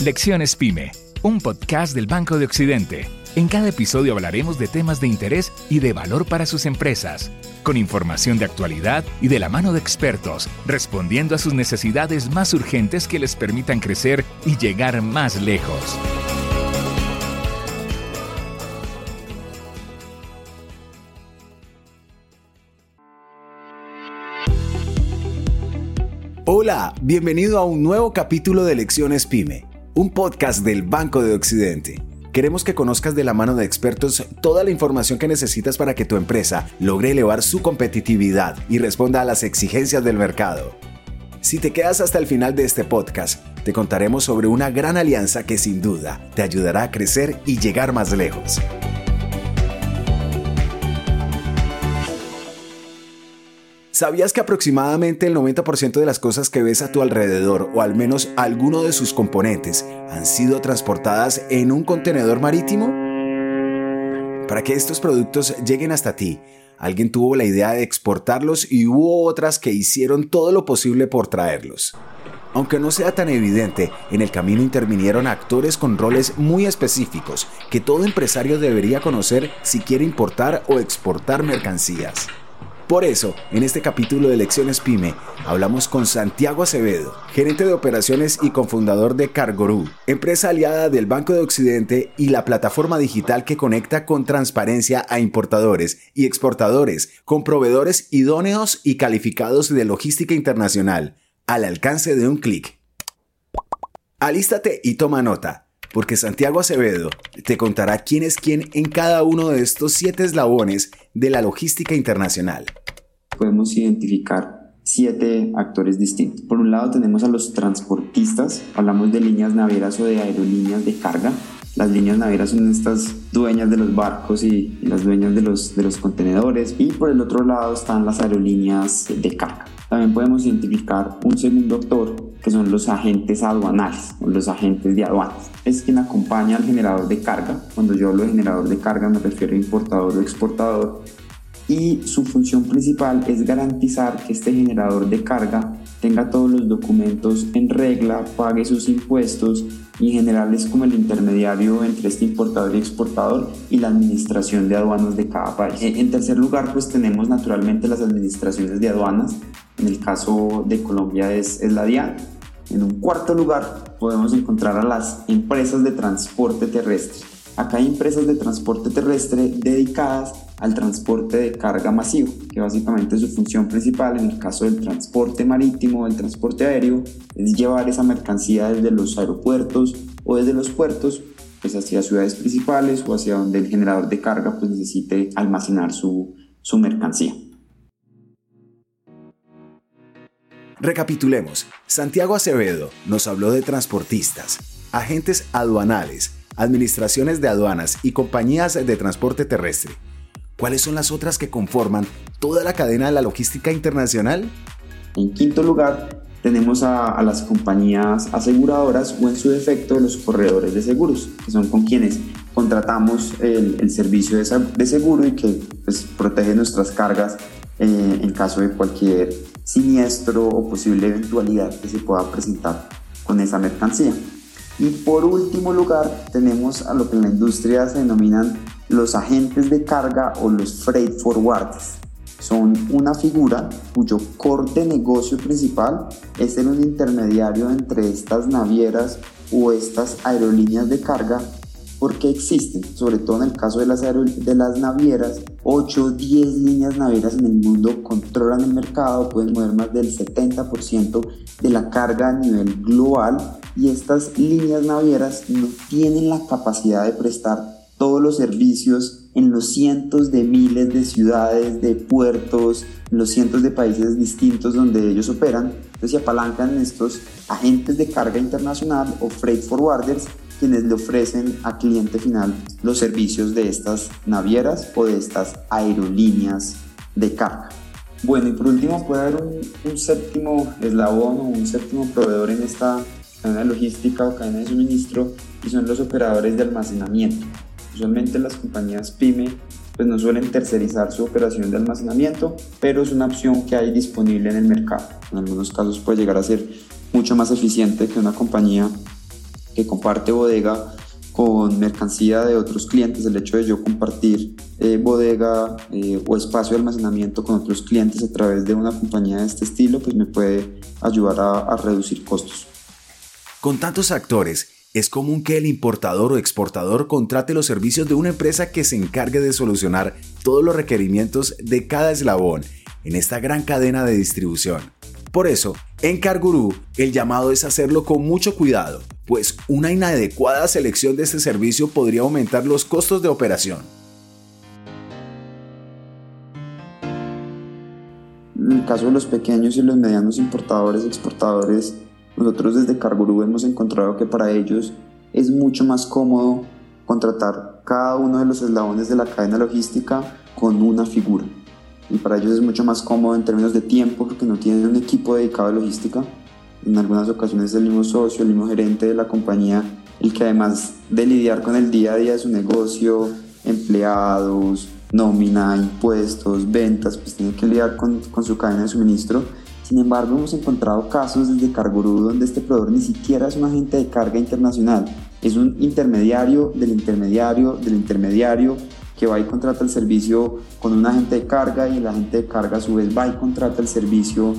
Lecciones Pyme, un podcast del Banco de Occidente. En cada episodio hablaremos de temas de interés y de valor para sus empresas, con información de actualidad y de la mano de expertos, respondiendo a sus necesidades más urgentes que les permitan crecer y llegar más lejos. Hola, bienvenido a un nuevo capítulo de Lecciones Pyme, un podcast del Banco de Occidente. Queremos que conozcas de la mano de expertos toda la información que necesitas para que tu empresa logre elevar su competitividad y responda a las exigencias del mercado. Si te quedas hasta el final de este podcast, te contaremos sobre una gran alianza que sin duda te ayudará a crecer y llegar más lejos. ¿Sabías que aproximadamente el 90% de las cosas que ves a tu alrededor, o al menos alguno de sus componentes, han sido transportadas en un contenedor marítimo? Para que estos productos lleguen hasta ti, alguien tuvo la idea de exportarlos y hubo otras que hicieron todo lo posible por traerlos. Aunque no sea tan evidente, en el camino intervinieron actores con roles muy específicos que todo empresario debería conocer si quiere importar o exportar mercancías. Por eso, en este capítulo de Lecciones Pyme, hablamos con Santiago Acevedo, gerente de operaciones y cofundador de Cargorú, empresa aliada del Banco de Occidente y la plataforma digital que conecta con transparencia a importadores y exportadores, con proveedores idóneos y calificados de logística internacional, al alcance de un clic. Alístate y toma nota, porque Santiago Acevedo te contará quién es quién en cada uno de estos siete eslabones de la logística internacional. Podemos identificar siete actores distintos. Por un lado tenemos a los transportistas, hablamos de líneas navieras o de aerolíneas de carga. Las líneas navieras son estas dueñas de los barcos y, las dueñas de los, de los contenedores. Y por el otro lado están las aerolíneas de carga. También podemos identificar un segundo actor que son los agentes aduanales o los agentes de aduanas. Es quien acompaña al generador de carga. Cuando yo hablo de generador de carga me refiero a importador o exportador. Y su función principal es garantizar que este generador de carga tenga todos los documentos en regla, pague sus impuestos y en general es como el intermediario entre este importador y exportador y la administración de aduanas de cada país. En tercer lugar, pues tenemos naturalmente las administraciones de aduanas. En el caso de Colombia es, es la DIAN en un cuarto lugar podemos encontrar a las empresas de transporte terrestre. Acá hay empresas de transporte terrestre dedicadas al transporte de carga masivo, que básicamente su función principal en el caso del transporte marítimo, del transporte aéreo, es llevar esa mercancía desde los aeropuertos o desde los puertos pues hacia ciudades principales o hacia donde el generador de carga pues necesite almacenar su, su mercancía. Recapitulemos. Santiago Acevedo nos habló de transportistas, agentes aduanales, administraciones de aduanas y compañías de transporte terrestre. ¿Cuáles son las otras que conforman toda la cadena de la logística internacional? En quinto lugar, tenemos a, las compañías aseguradoras o en su defecto los corredores de seguros, que son con quienes contratamos el, servicio de, seguro y que pues, protege nuestras cargas eh, en caso de cualquier siniestro o posible eventualidad que se pueda presentar con esa mercancía. Y por último lugar tenemos a lo que en la industria se denominan los agentes de carga o los freight forwarders. Son una figura cuyo core de negocio principal es ser un intermediario entre estas navieras o estas aerolíneas de carga porque existen, sobre todo en el caso de las, de las navieras, 8 o 10 líneas navieras en el mundo controlan el mercado, pueden mover más del 70% de la carga a nivel global y estas líneas navieras no tienen la capacidad de prestar todos los servicios en los cientos de miles de ciudades, de puertos, en los cientos de países distintos donde ellos operan. Entonces se apalancan estos agentes de carga internacional o freight forwarders quienes le ofrecen a cliente final los servicios de estas navieras o de estas aerolíneas de carga. Bueno, y por último puede haber un, séptimo eslabón o un séptimo proveedor en esta cadena de logística o cadena de suministro y son los operadores de almacenamiento. Usualmente las compañías PYME pues no suelen tercerizar su operación de almacenamiento, pero es una opción que hay disponible en el mercado. En algunos casos puede llegar a ser mucho más eficiente que una compañía que comparte bodega con mercancía de otros clientes, el hecho de yo compartir eh, bodega eh, o espacio de almacenamiento con otros clientes a través de una compañía de este estilo, pues me puede ayudar a, a reducir costos. Con tantos actores, es común que el importador o exportador contrate los servicios de una empresa que se encargue de solucionar todos los requerimientos de cada eslabón en esta gran cadena de distribución. Por eso, en Cargurú, el llamado es hacerlo con mucho cuidado, pues una inadecuada selección de este servicio podría aumentar los costos de operación. En el caso de los pequeños y los medianos importadores exportadores, nosotros desde Cargurú hemos encontrado que para ellos es mucho más cómodo contratar cada uno de los eslabones de la cadena logística con una figura y para ellos es mucho más cómodo en términos de tiempo porque no tienen un equipo dedicado a logística. En algunas ocasiones es el mismo socio, el mismo gerente de la compañía, el que además de lidiar con el día a día de su negocio, empleados, nómina, impuestos, ventas, pues tiene que lidiar con, con su cadena de suministro. Sin embargo, hemos encontrado casos desde Cargurú donde este proveedor ni siquiera es un agente de carga internacional, es un intermediario del intermediario del intermediario que va y contrata el servicio con un agente de carga y el agente de carga a su vez va y contrata el servicio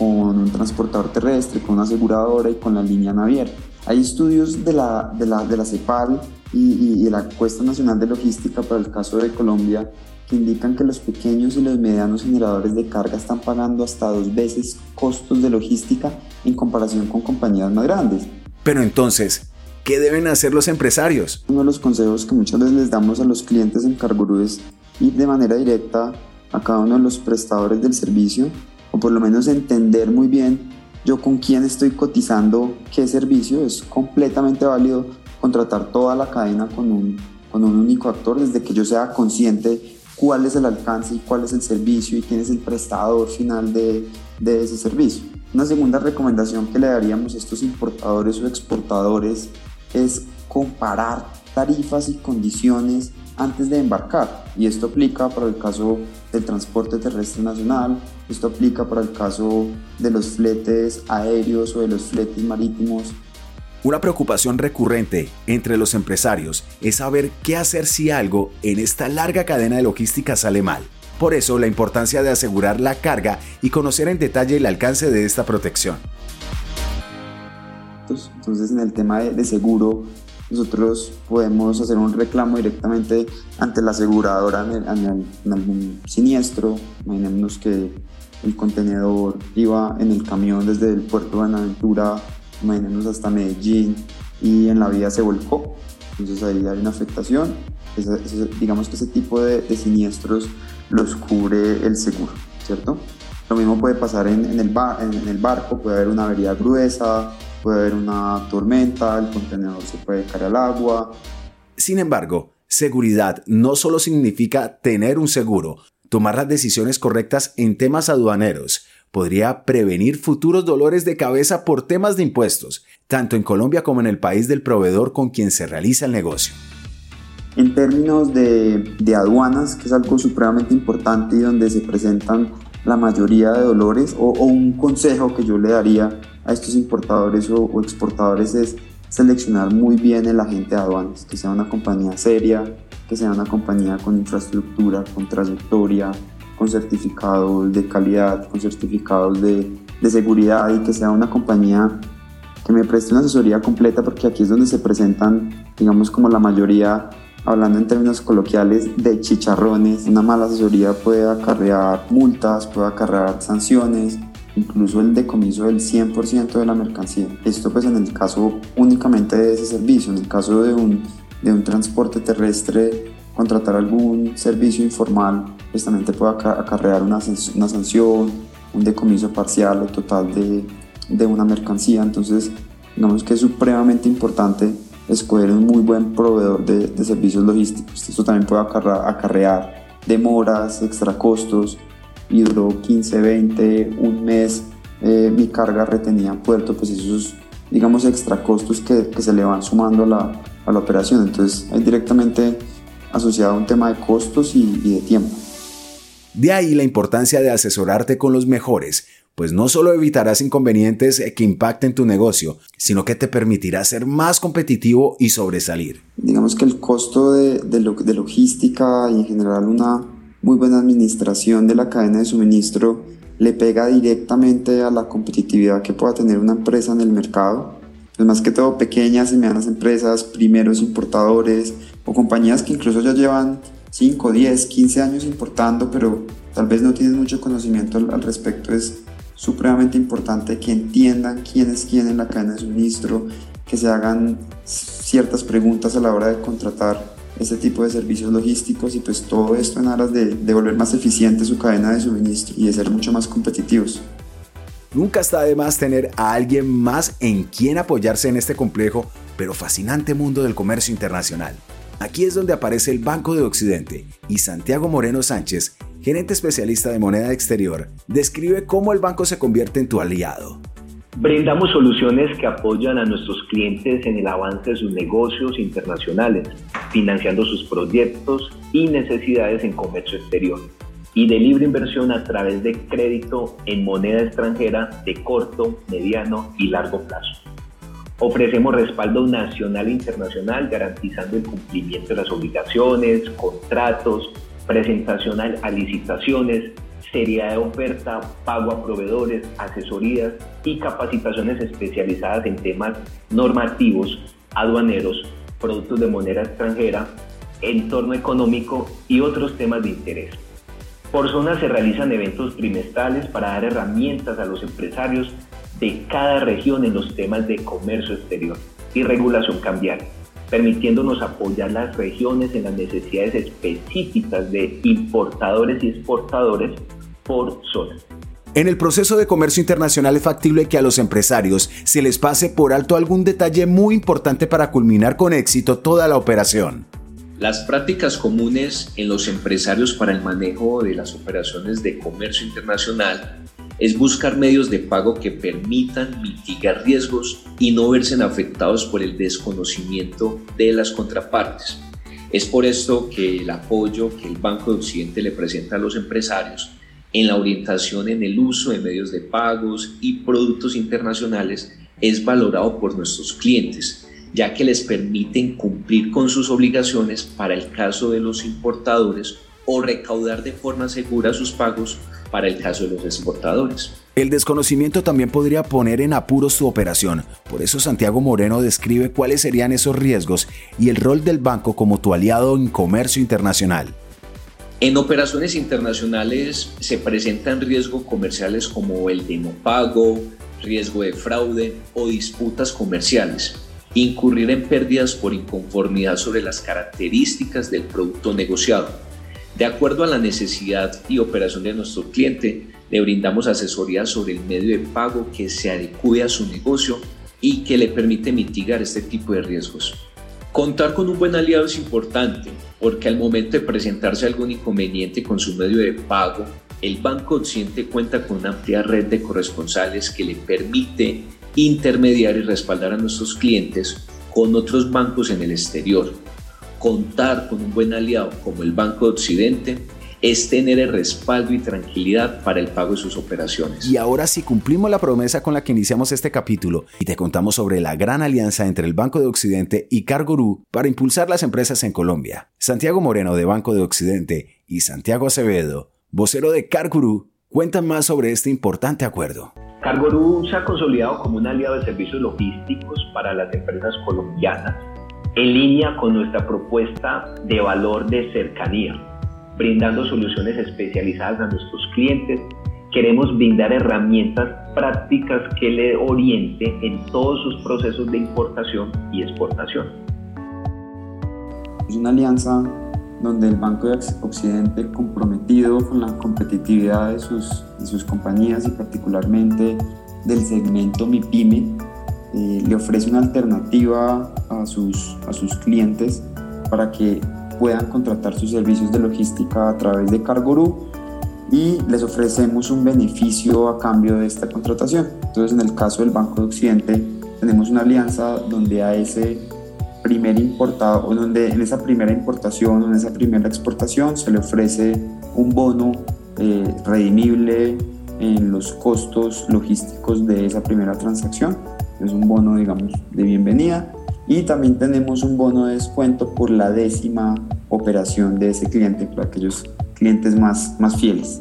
con un transportador terrestre, con una aseguradora y con la línea naviera. Hay estudios de la, de la, de la CEPAL y, de la Encuesta Nacional de Logística para el caso de Colombia que indican que los pequeños y los medianos generadores de carga están pagando hasta dos veces costos de logística en comparación con compañías más grandes. Pero entonces, ¿Qué deben hacer los empresarios? Uno de los consejos que muchas veces les damos a los clientes en Cargurú es ir de manera directa a cada uno de los prestadores del servicio o por lo menos entender muy bien yo con quién estoy cotizando qué servicio. Es completamente válido contratar toda la cadena con un, con un único actor desde que yo sea consciente cuál es el alcance y cuál es el servicio y quién es el prestador final de, de ese servicio. Una segunda recomendación que le daríamos a estos importadores o exportadores es comparar tarifas y condiciones antes de embarcar. Y esto aplica para el caso del transporte terrestre nacional, esto aplica para el caso de los fletes aéreos o de los fletes marítimos. Una preocupación recurrente entre los empresarios es saber qué hacer si algo en esta larga cadena de logística sale mal. Por eso la importancia de asegurar la carga y conocer en detalle el alcance de esta protección. Entonces, en el tema de, seguro, nosotros podemos hacer un reclamo directamente ante la aseguradora en, algún siniestro. Imaginemos que el contenedor iba en el camión desde el puerto de Buenaventura, imaginemos hasta Medellín, y en la vía se volcó. Entonces ahí hay una afectación. digamos que ese tipo de, siniestros los cubre el seguro, ¿cierto? Lo mismo puede pasar en, el, en el barco, puede haber una avería gruesa, puede haber una tormenta, el contenedor se puede caer al agua. Sin embargo, seguridad no solo significa tener un seguro, tomar las decisiones correctas en temas aduaneros podría prevenir futuros dolores de cabeza por temas de impuestos, tanto en Colombia como en el país del proveedor con quien se realiza el negocio. En términos de, aduanas, que es algo supremamente importante y donde se presentan la mayoría de dolores, o, o un consejo que yo le daría a estos importadores o, exportadores es seleccionar muy bien el agente de aduanas, que sea una compañía seria, que sea una compañía con infraestructura, con trayectoria, con certificados de calidad, con certificados de, de seguridad y que sea una compañía que me preste una asesoría completa porque aquí es donde se presentan, digamos, como la mayoría, hablando en términos coloquiales, de chicharrones. Una mala asesoría puede acarrear multas, puede acarrear sanciones, incluso el decomiso del 100% de la mercancía. Esto pues en el caso únicamente de ese servicio, en el caso de un, de un transporte terrestre, contratar algún servicio informal, pues también te puede acarrear una, una sanción, un decomiso parcial o total de, de una mercancía. Entonces, digamos que es supremamente importante escoger un muy buen proveedor de, de servicios logísticos. Esto también puede acarrear, acarrear demoras, extra costos, y duró 15, 20, un mes eh, mi carga retenida en puerto, pues esos, digamos, extra costos que, que se le van sumando a la, a la, operación. Entonces, es directamente asociado a un tema de costos y, y de tiempo. De ahí la importancia de asesorarte con los mejores, pues no solo evitarás inconvenientes que impacten tu negocio, sino que te permitirá ser más competitivo y sobresalir. Digamos que el costo de, de logística y en general una muy buena administración de la cadena de suministro le pega directamente a la competitividad que pueda tener una empresa en el mercado. Pues más que todo pequeñas y medianas empresas, primeros importadores o compañías que incluso ya llevan 5, 10, 15 años importando, pero tal vez no tienen mucho conocimiento al, respecto. Es supremamente importante que entiendan quién es quién en la cadena de suministro, que se hagan ciertas preguntas a la hora de contratar este tipo de servicios logísticos y pues todo esto en aras de, de volver más eficiente su cadena de suministro y de ser mucho más competitivos. Nunca está de más tener a alguien más en quien apoyarse en este complejo pero fascinante mundo del comercio internacional. Aquí es donde aparece el Banco de Occidente y Santiago Moreno Sánchez, gerente especialista de moneda exterior, describe cómo el banco se convierte en tu aliado. Brindamos soluciones que apoyan a nuestros clientes en el avance de sus negocios internacionales, financiando sus proyectos y necesidades en comercio exterior y de libre inversión a través de crédito en moneda extranjera de corto, mediano y largo plazo. Ofrecemos respaldo nacional e internacional garantizando el cumplimiento de las obligaciones, contratos, presentación a licitaciones, seriedad de oferta, pago a proveedores, asesorías y capacitaciones especializadas en temas normativos, aduaneros, productos de moneda extranjera, entorno económico y otros temas de interés. Por zona se realizan eventos trimestrales para dar herramientas a los empresarios de cada región en los temas de comercio exterior y regulación cambiaria, permitiéndonos apoyar las regiones en las necesidades específicas de importadores y exportadores por zona. En el proceso de comercio internacional es factible que a los empresarios se les pase por alto algún detalle muy importante para culminar con éxito toda la operación. Las prácticas comunes en los empresarios para el manejo de las operaciones de comercio internacional es buscar medios de pago que permitan mitigar riesgos y no verse afectados por el desconocimiento de las contrapartes. Es por esto que el apoyo que el Banco de Occidente le presenta a los empresarios en la orientación en el uso de medios de pagos y productos internacionales es valorado por nuestros clientes, ya que les permiten cumplir con sus obligaciones para el caso de los importadores o recaudar de forma segura sus pagos para el caso de los exportadores. El desconocimiento también podría poner en apuros su operación, por eso Santiago Moreno describe cuáles serían esos riesgos y el rol del banco como tu aliado en comercio internacional. En operaciones internacionales se presentan riesgos comerciales como el de no pago, riesgo de fraude o disputas comerciales, incurrir en pérdidas por inconformidad sobre las características del producto negociado. De acuerdo a la necesidad y operación de nuestro cliente, le brindamos asesoría sobre el medio de pago que se adecue a su negocio y que le permite mitigar este tipo de riesgos. Contar con un buen aliado es importante porque al momento de presentarse algún inconveniente con su medio de pago, el Banco Occidente cuenta con una amplia red de corresponsales que le permite intermediar y respaldar a nuestros clientes con otros bancos en el exterior. Contar con un buen aliado como el Banco Occidente es tener el respaldo y tranquilidad para el pago de sus operaciones. Y ahora si cumplimos la promesa con la que iniciamos este capítulo y te contamos sobre la gran alianza entre el Banco de Occidente y Cargorú para impulsar las empresas en Colombia. Santiago Moreno de Banco de Occidente y Santiago Acevedo, vocero de Cargorú, cuentan más sobre este importante acuerdo. Cargorú se ha consolidado como un aliado de servicios logísticos para las empresas colombianas en línea con nuestra propuesta de valor de cercanía brindando soluciones especializadas a nuestros clientes. Queremos brindar herramientas prácticas que le orienten en todos sus procesos de importación y exportación. Es una alianza donde el Banco de Occidente, comprometido con la competitividad de sus, de sus compañías y particularmente del segmento MIPYME, eh, le ofrece una alternativa a sus, a sus clientes para que puedan contratar sus servicios de logística a través de Cargorú y les ofrecemos un beneficio a cambio de esta contratación. Entonces, en el caso del Banco de Occidente, tenemos una alianza donde a ese primer importado o donde en esa primera importación o en esa primera exportación se le ofrece un bono eh, redimible en los costos logísticos de esa primera transacción. Es un bono, digamos, de bienvenida. Y también tenemos un bono de descuento por la décima operación de ese cliente, para aquellos clientes más, más fieles.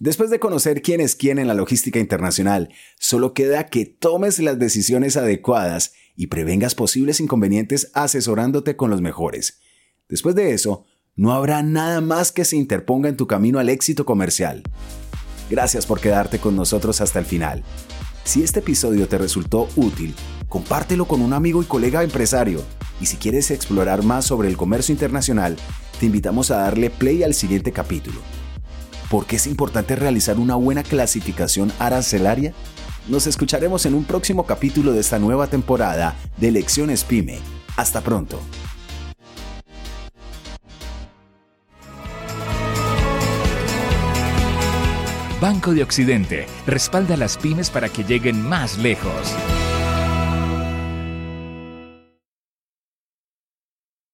Después de conocer quién es quién en la logística internacional, solo queda que tomes las decisiones adecuadas y prevengas posibles inconvenientes asesorándote con los mejores. Después de eso, no habrá nada más que se interponga en tu camino al éxito comercial. Gracias por quedarte con nosotros hasta el final. Si este episodio te resultó útil, compártelo con un amigo y colega empresario. Y si quieres explorar más sobre el comercio internacional, te invitamos a darle play al siguiente capítulo. ¿Por qué es importante realizar una buena clasificación arancelaria? Nos escucharemos en un próximo capítulo de esta nueva temporada de Lecciones Pyme. Hasta pronto. Banco de Occidente respalda a las pymes para que lleguen más lejos.